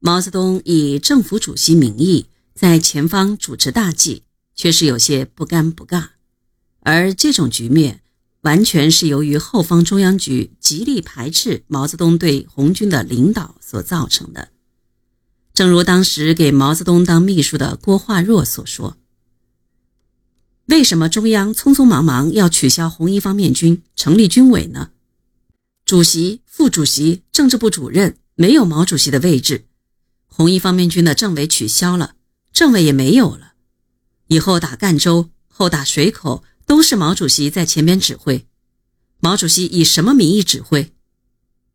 毛泽东以政府主席名义在前方主持大计，却是有些不尴不尬。而这种局面，完全是由于后方中央局极力排斥毛泽东对红军的领导所造成的。正如当时给毛泽东当秘书的郭化若所说：“为什么中央匆匆忙忙要取消红一方面军，成立军委呢？主席、副主席、政治部主任没有毛主席的位置。”红一方面军的政委取消了，政委也没有了。以后打赣州，后打水口，都是毛主席在前边指挥。毛主席以什么名义指挥？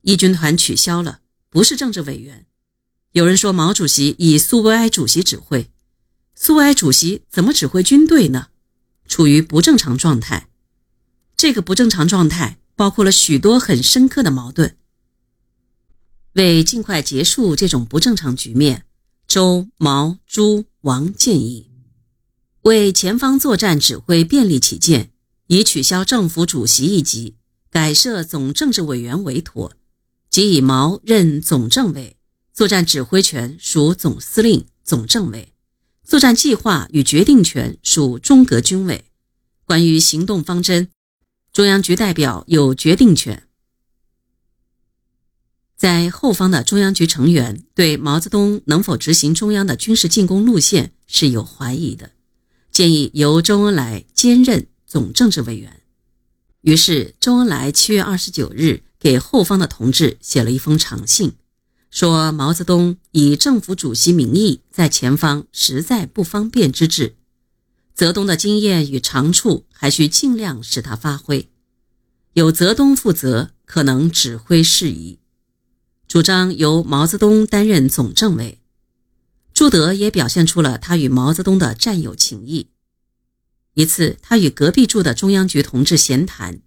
一军团取消了，不是政治委员。有人说毛主席以苏维埃主席指挥，苏维埃主席怎么指挥军队呢？处于不正常状态。这个不正常状态包括了许多很深刻的矛盾。为尽快结束这种不正常局面，周、毛、朱、王建议，为前方作战指挥便利起见，以取消政府主席一级，改设总政治委员为妥，即以毛任总政委，作战指挥权属总司令、总政委，作战计划与决定权属中革军委，关于行动方针，中央局代表有决定权。在后方的中央局成员对毛泽东能否执行中央的军事进攻路线是有怀疑的，建议由周恩来兼任总政治委员。于是，周恩来七月二十九日给后方的同志写了一封长信，说毛泽东以政府主席名义在前方实在不方便之至，泽东的经验与长处还需尽量使他发挥，有泽东负责，可能指挥事宜。主张由毛泽东担任总政委，朱德也表现出了他与毛泽东的战友情谊。一次，他与隔壁住的中央局同志闲谈，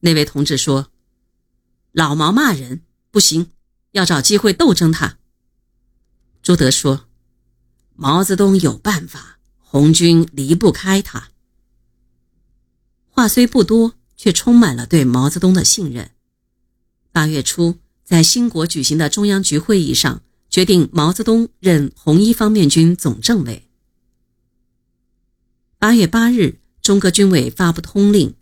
那位同志说：“老毛骂人不行，要找机会斗争他。”朱德说：“毛泽东有办法，红军离不开他。”话虽不多，却充满了对毛泽东的信任。八月初。在兴国举行的中央局会议上，决定毛泽东任红一方面军总政委。八月八日，中革军委发布通令，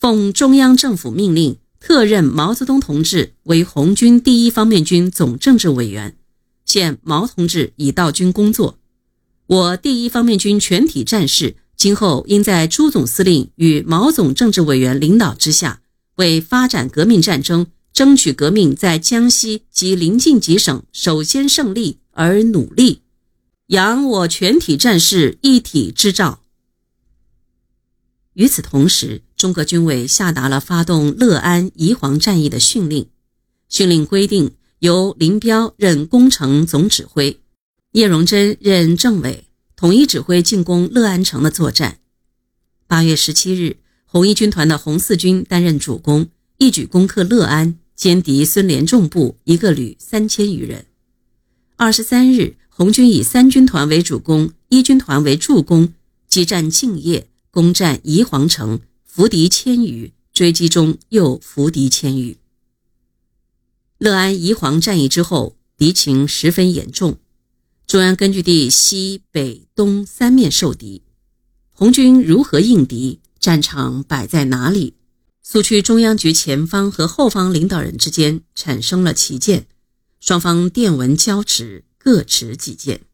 奉中央政府命令，特任毛泽东同志为红军第一方面军总政治委员。现毛同志已到军工作，我第一方面军全体战士今后应在朱总司令与毛总政治委员领导之下，为发展革命战争。争取革命在江西及邻近几省首先胜利而努力，扬我全体战士一体之兆。与此同时，中革军委下达了发动乐安、宜黄战役的训令。训令规定，由林彪任工程总指挥，叶荣臻任政委，统一指挥进攻乐安城的作战。八月十七日，红一军团的红四军担任主攻，一举攻克乐安。歼敌孙连仲部一个旅三千余人。二十三日，红军以三军团为主攻，一军团为助攻，激战敬业，攻占宜黄城，俘敌千余，追击中又俘敌千余。乐安、宜黄战役之后，敌情十分严重，中央根据地西北东三面受敌，红军如何应敌？战场摆在哪里？苏区中央局前方和后方领导人之间产生了歧见，双方电文交持，各持己见。